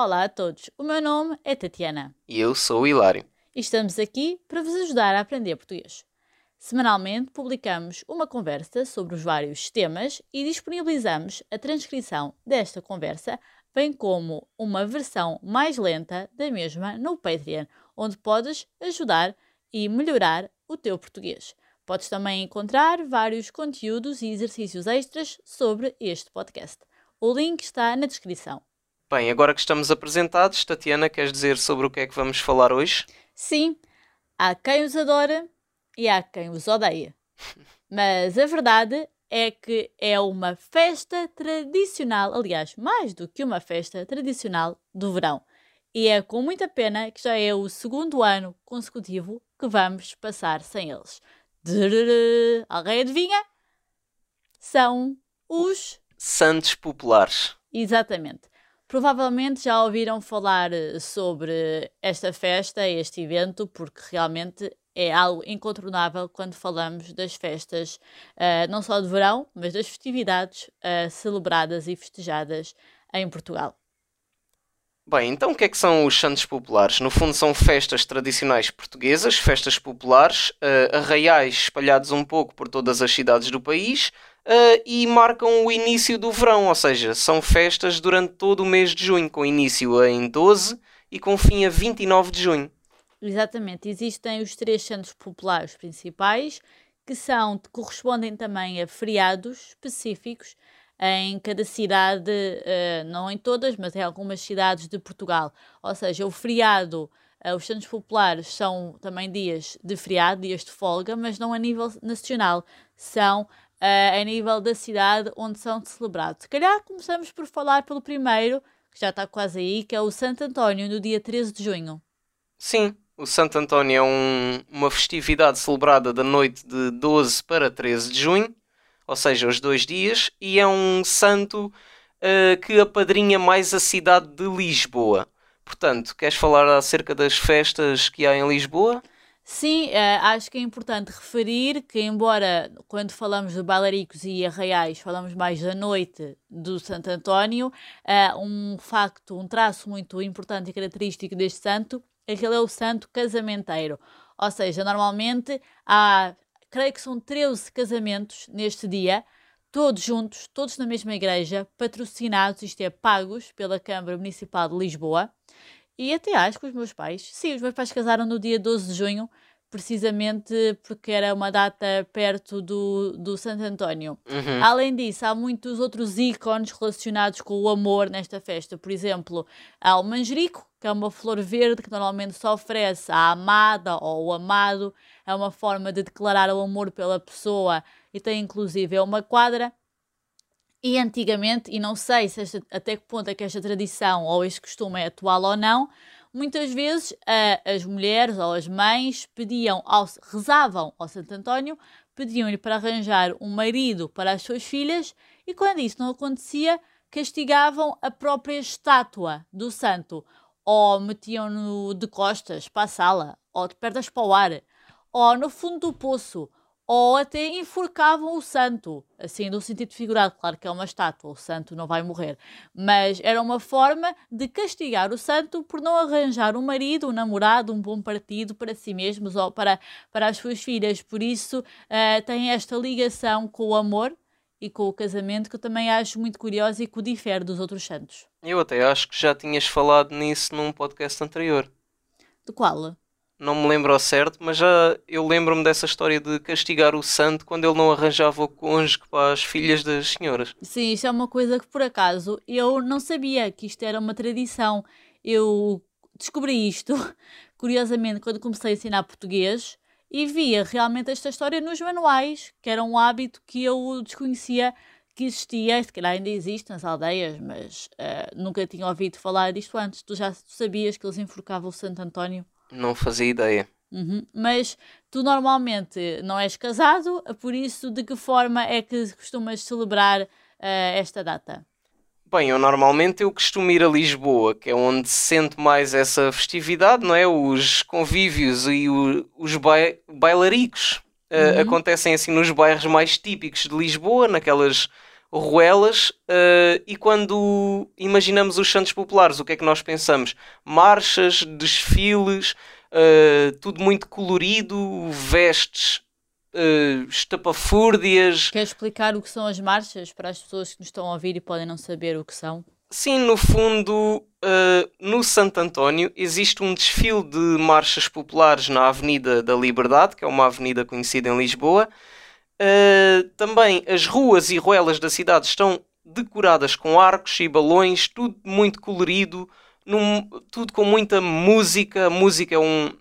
Olá a todos, o meu nome é Tatiana E eu sou o Hilário. e estamos aqui para vos ajudar a aprender português. Semanalmente publicamos uma conversa sobre os vários temas e disponibilizamos a transcrição desta conversa, bem como uma versão mais lenta da mesma no Patreon, onde podes ajudar e melhorar o teu português. Podes também encontrar vários conteúdos e exercícios extras sobre este podcast. O link está na descrição. Bem, agora que estamos apresentados, Tatiana, queres dizer sobre o que é que vamos falar hoje? Sim, há quem os adora e há quem os odeia. Mas a verdade é que é uma festa tradicional, aliás, mais do que uma festa tradicional do verão. E é com muita pena que já é o segundo ano consecutivo que vamos passar sem eles. Alguém adivinha? São os Santos Populares. Exatamente. Provavelmente já ouviram falar eh, sobre esta festa, este evento, porque realmente é algo incontornável quando falamos das festas, eh, não só de verão, mas das festividades eh, celebradas e festejadas em Portugal. Bem, então o que é que são os Santos Populares? No fundo são festas tradicionais portuguesas, festas populares, eh, arraiais espalhados um pouco por todas as cidades do país eh, e marcam o início do verão, ou seja, são festas durante todo o mês de junho, com início em 12 e com fim a 29 de junho. Exatamente, existem os três santos populares principais, que são, correspondem também a feriados específicos em cada cidade, eh, não em todas, mas em algumas cidades de Portugal. Ou seja, o feriado, eh, os santos populares são também dias de feriado, dias de folga, mas não a nível nacional, são eh, a nível da cidade onde são celebrados. Se calhar começamos por falar pelo primeiro, que já está quase aí, que é o Santo António, no dia 13 de junho. Sim, o Santo António é um- uma festividade celebrada da noite de 12 para 13 de junho, ou seja, os dois dias, e é um santo eh, que apadrinha mais a cidade de Lisboa. Portanto, queres falar acerca das festas que há em Lisboa? Sim, eh, acho que é importante referir que, embora quando falamos de bailaricos e arraiais falamos mais da noite do Santo António, eh, um facto, um traço muito importante e característico deste santo é que ele é o santo casamenteiro. Ou seja, normalmente há, creio que são 13 casamentos neste dia, todos juntos, todos na mesma igreja, patrocinados, isto é, pagos pela Câmara Municipal de Lisboa. E até acho que os meus pais, sim, os meus pais casaram no dia 12 de junho, precisamente porque era uma data perto do, do Santo António. Uhum. Além disso, há muitos outros ícones relacionados com o amor nesta festa. Por exemplo, há o manjerico, que é uma flor verde que normalmente se oferece à amada ou ao amado. É uma forma de declarar o amor pela pessoa e tem inclusive uma quadra. E antigamente, e não sei se esta- até que ponto é que esta tradição ou este costume é atual ou não, muitas vezes as mulheres ou as mães pediam, ao, rezavam ao Santo António, pediam-lhe para arranjar um marido para as suas filhas e quando isso não acontecia, castigavam a própria estátua do santo ou metiam-no de costas para a sala ou de pernas para o ar ou no fundo do poço ou até enforcavam o santo, assim, no sentido figurado, claro que é uma estátua, o santo não vai morrer, mas era uma forma de castigar o santo por não arranjar um marido, um namorado, um bom partido para si mesmos ou para, para as suas filhas, por isso eh, tem esta ligação com o amor e com o casamento que eu também acho muito curiosa e que o difere dos outros santos. Eu até acho que já tinhas falado nisso num podcast anterior. De qual? Não me lembro ao certo, mas já eu lembro-me dessa história de castigar o santo quando ele não arranjava o cônjuge para as filhas das senhoras. Sim, isto é uma coisa que por acaso eu não sabia que isto era uma tradição. Eu descobri isto, curiosamente, quando comecei a ensinar português e via realmente esta história nos manuais, que era um hábito que eu desconhecia que existia, se calhar ainda existe nas aldeias, mas eh, nunca tinha ouvido falar disto antes. Tu já sabias que eles enforcavam o Santo António? Não fazia ideia. Uhum. Mas tu normalmente não és casado, por isso de que forma é que costumas celebrar eh, esta data? Bem, eu normalmente eu costumo ir a Lisboa, que é onde se sente mais essa festividade, não é? Os convívios e o- os bai- bailaricos eh, Uhum. acontecem assim nos bairros mais típicos de Lisboa, naquelas Ruelas, uh, e quando imaginamos os Santos Populares, o que é que nós pensamos? Marchas, desfiles, uh, tudo muito colorido, vestes uh, estapafúrdias. Quer explicar o que são as marchas para as pessoas que nos estão a ouvir e podem não saber o que são? Sim, no fundo, uh, no Santo António existe um desfile de marchas populares na Avenida da Liberdade, que é uma avenida conhecida em Lisboa. Uh, também as ruas e ruelas da cidade estão decoradas com arcos e balões, tudo muito colorido, num, tudo com muita música. A música é um,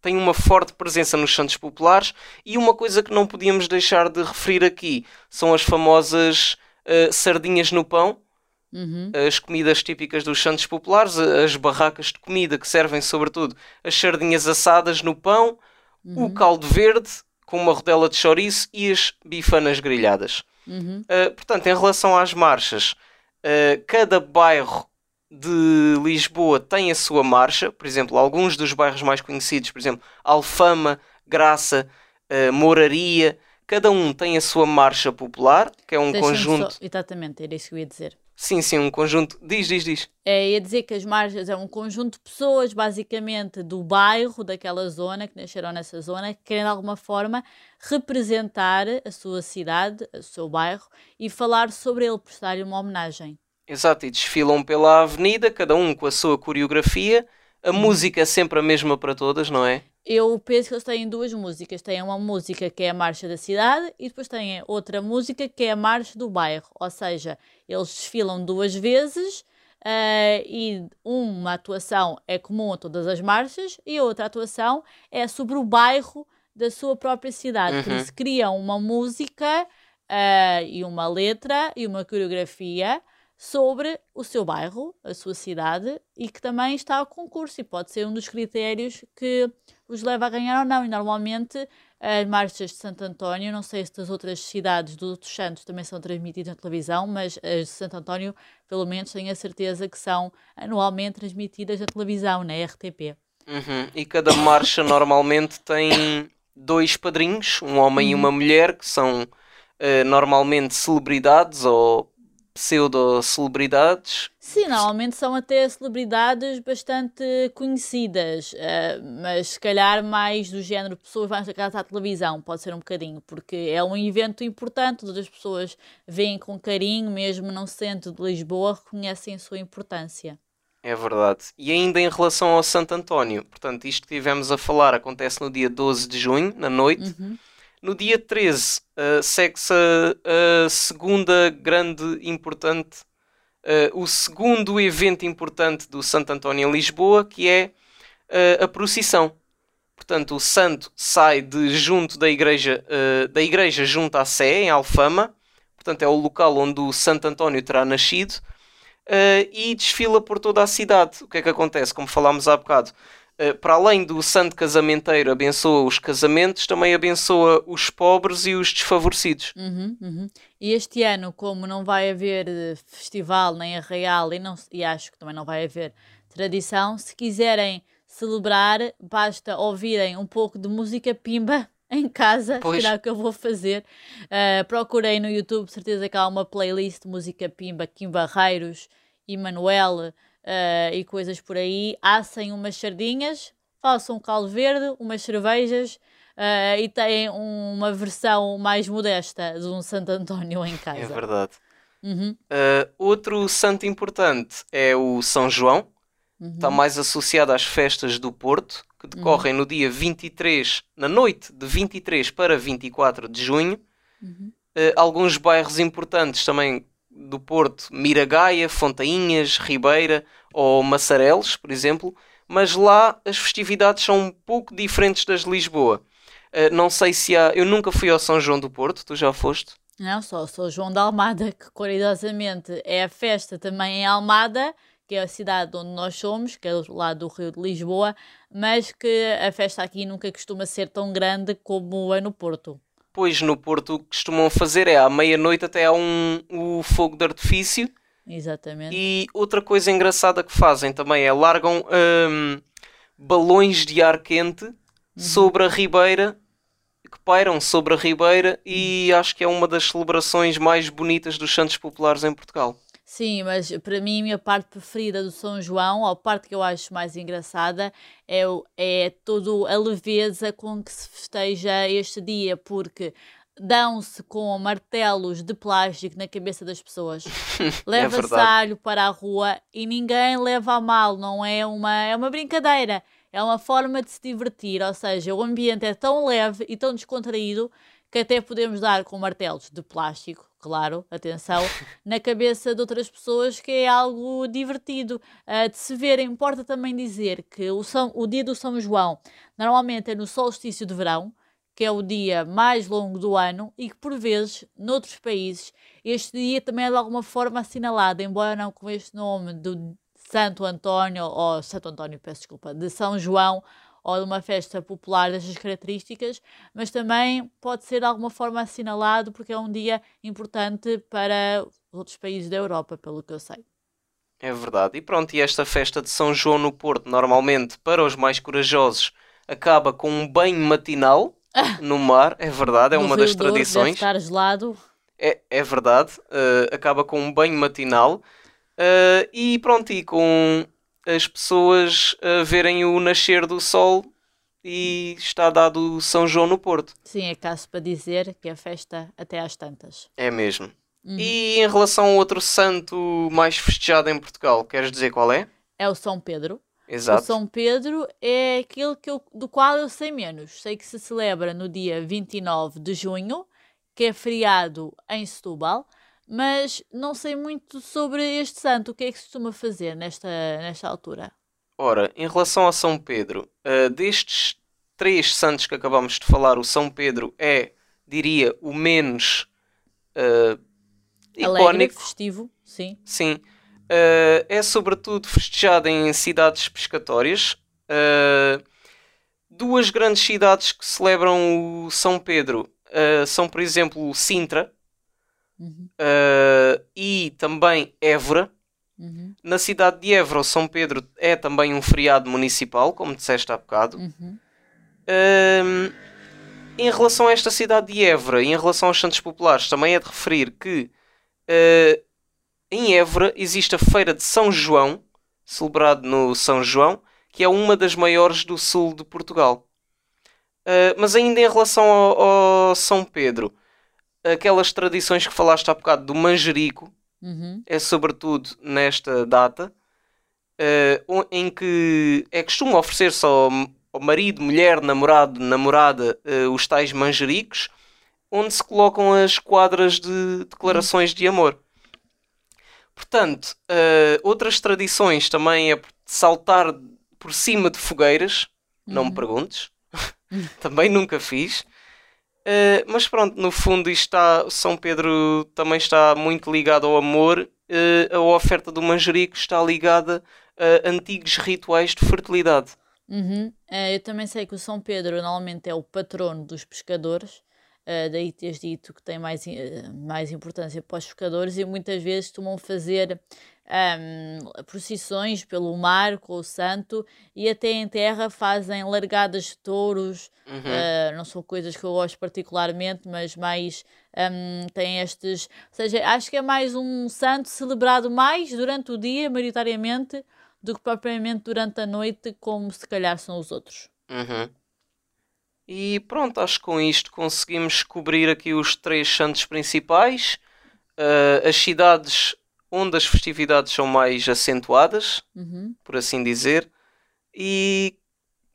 tem uma forte presença nos Santos Populares e uma coisa que não podíamos deixar de referir aqui são as famosas uh, sardinhas no pão Uhum. As comidas típicas dos Santos Populares, as barracas de comida que servem sobretudo as sardinhas assadas no pão, uhum. o caldo verde com uma rodela de chouriço e as bifanas grelhadas. Uhum. Uh, portanto, em relação às marchas, uh, cada bairro de Lisboa tem a sua marcha. Por exemplo, alguns dos bairros mais conhecidos, por exemplo, Alfama, Graça, uh, Moraria, cada um tem a sua marcha popular, que é um conjunto. Só... Exatamente, era isso que eu ia dizer. Sim, sim, um conjunto. Diz, diz, diz. É, ia dizer que as margens é um conjunto de pessoas, basicamente, do bairro, daquela zona, que nasceram nessa zona, que querem de alguma forma representar a sua cidade, o seu bairro, e falar sobre ele, prestar-lhe uma homenagem. Exato, e desfilam pela avenida, cada um com a sua coreografia. A uhum. música é sempre a mesma para todas, não é? Eu penso que eles têm duas músicas. Têm uma música que é a marcha da cidade e depois têm outra música que é a marcha do bairro. Ou seja, eles desfilam duas vezes uh, e uma atuação é comum a todas as marchas e a outra atuação é sobre o bairro da sua própria cidade. Uhum. Por isso criam uma música uh, e uma letra e uma coreografia sobre o seu bairro, a sua cidade e que também está a concurso e pode ser um dos critérios que os leva a ganhar ou não. E normalmente as marchas de Santo António, não sei se das outras cidades dos outros santos também são transmitidas na televisão, mas as de Santo António, pelo menos, tenho a certeza que são anualmente transmitidas na televisão, na RTP. Uhum. E cada marcha normalmente tem dois padrinhos, um homem uhum. e uma mulher, que são uh, normalmente celebridades ou pseudo-celebridades. Sim, normalmente são até celebridades bastante conhecidas, uh, mas se calhar mais do género pessoas mais ligadas à televisão, pode ser um bocadinho, porque é um evento importante, todas as pessoas veem com carinho, mesmo não sendo de Lisboa, reconhecem a sua importância. É verdade. E ainda em relação ao Santo António, portanto, isto que tivemos a falar acontece no dia 12 de junho, na noite. Uhum. No dia 13, uh, segue-se a, a, segunda grande importante, uh, o segundo evento importante do Santo António em Lisboa, que é uh, a procissão. Portanto, o santo sai de junto da igreja, da igreja junto à Sé, em Alfama. Portanto, é o local onde o Santo António terá nascido. e desfila por toda a cidade. O que é que acontece? Como falámos há bocado, eh, para além do santo casamenteiro abençoa os casamentos, também abençoa os pobres e os desfavorecidos. Uhum, uhum. E este ano, como não vai haver eh, festival nem arraial e, não, e acho que também não vai haver tradição, se quiserem celebrar, basta ouvirem um pouco de música pimba em casa, pois. será o que eu vou fazer. Uh, procurei no YouTube, certeza que há uma playlist de música pimba, Kim Barreiros, Emanuel, uh, e coisas por aí, assem umas sardinhas, façam um caldo verde, umas cervejas uh, e têm uma versão mais modesta de um Santo António em casa. É verdade. Uhum. Uh, outro santo importante é o São João, uhum. está mais associado às festas do Porto, que decorrem uhum. no dia 23, na noite de 23 para 24 de junho. Uh, alguns bairros importantes também do Porto, Miragaia, Fontainhas, Ribeira ou Massareles, por exemplo, mas lá as festividades são um pouco diferentes das de Lisboa. Uh, não sei se há. Eu nunca fui ao São João do Porto, tu já foste? Não, só sou João da Almada, que curiosamente é a festa também em Almada, que é a cidade onde nós somos, que é lá do Rio de Lisboa, mas que a festa aqui nunca costuma ser tão grande como é no Porto. Pois no Porto o que costumam fazer é à meia-noite até há um o fogo de artifício. Exatamente. E outra coisa engraçada que fazem também é largam hum, balões de ar quente uhum. sobre a ribeira que pairam sobre a Ribeira e acho que é uma das celebrações mais bonitas dos Santos Populares em Portugal. Sim, mas para mim a minha parte preferida do São João, ou a parte que eu acho mais engraçada, é, é toda a leveza com que se festeja este dia, porque dão-se com martelos de plástico na cabeça das pessoas. Leva-se é alho para a rua e ninguém leva a mal, não é uma, é uma brincadeira. É uma forma de se divertir, ou seja, o ambiente é tão leve e tão descontraído que até podemos dar com martelos de plástico, claro, atenção, na cabeça de outras pessoas, que é algo divertido uh, de se ver. Importa também dizer que o, São, o dia do São João normalmente é no solstício de verão, que é o dia mais longo do ano e que, por vezes, noutros países, este dia também é de alguma forma assinalado, embora não com este nome do Santo António, ou Santo António, peço desculpa, de São João ou de uma festa popular destas características, mas também pode ser de alguma forma assinalado porque é um dia importante para outros países da Europa, pelo que eu sei. É verdade. E pronto, e esta festa de São João no Porto, normalmente, para os mais corajosos, acaba com um banho matinal no mar, é verdade, é no uma das Douro tradições. estar gelado. É, é verdade, uh, acaba com um banho matinal uh, e pronto, e com as pessoas uh, verem o nascer do sol e está dado São João no Porto. Sim, é caso para dizer que a festa até às tantas. É mesmo. Uhum. E em relação ao outro santo mais festejado em Portugal, queres dizer qual é? É o São Pedro. Exato. O São Pedro é aquele que eu, do qual eu sei menos. Sei que se celebra no dia 29 de junho, que é feriado em Setúbal, mas não sei muito sobre este santo. O que é que se costuma fazer nesta, nesta altura? Ora, em relação a São Pedro, uh, destes três santos que acabamos de falar, o São Pedro é, diria, o menos uh, Alegre, icónico. festivo, sim. Sim. Uh, é sobretudo festejado em cidades pescatórias. Uh, duas grandes cidades que celebram o São Pedro são, por exemplo, Sintra Uhum, e também Évora. uhum, Na cidade de Évora, o São Pedro é também um feriado municipal, como disseste há bocado. uhum. Um, em relação a esta cidade de Évora e em relação aos Santos Populares, também é de referir que uh, em Évora existe a Feira de São João, celebrado no São João, que é uma das maiores do sul de Portugal. Uh, mas ainda em relação ao, ao São Pedro, aquelas tradições que falaste há bocado do manjerico, Uhum. é sobretudo nesta data, o- em que é costume oferecer-se ao, ao marido, mulher, namorado, namorada, eh, os tais manjericos, onde se colocam as quadras de declarações de amor. Portanto, eh, outras tradições também é saltar por cima de fogueiras, não me Uhum. perguntes, também nunca fiz. Uh, mas pronto, no fundo está, São Pedro também está muito ligado ao amor. uh, a oferta do manjerico está ligada a antigos rituais de fertilidade. Uhum. Eh, eu também sei que o São Pedro normalmente é o patrono dos pescadores, eh, daí teres dito que tem mais, eh, mais importância para os pescadores e muitas vezes costumam fazer ahm, procissões pelo mar com o santo e até em terra fazem largadas de touros, Uhum. eh, não são coisas que eu gosto particularmente, mas mais ahm, tem estes. Ou seja, acho que é mais um santo celebrado mais durante o dia, maioritariamente, do que propriamente durante a noite, como se calhar são os outros. Uhum. E pronto, acho que com isto conseguimos cobrir aqui os três santos principais, uh, as cidades onde as festividades são mais acentuadas, Uhum. por assim dizer, e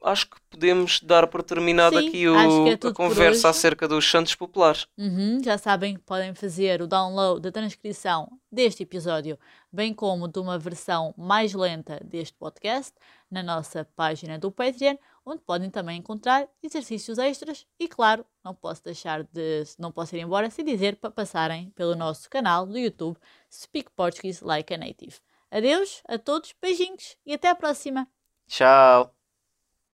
acho que podemos dar por terminado Sim, aqui o- é a conversa acerca dos santos populares. Uhum, já sabem que podem fazer o download da transcrição deste episódio, bem como de uma versão mais lenta deste podcast, na nossa página do Patreon, onde podem também encontrar exercícios extras e, claro, não posso deixar de, não posso ir embora sem dizer para passarem pelo nosso canal do YouTube Speak Portuguese Like a Native. Adeus a todos, beijinhos e até à próxima! Tchau!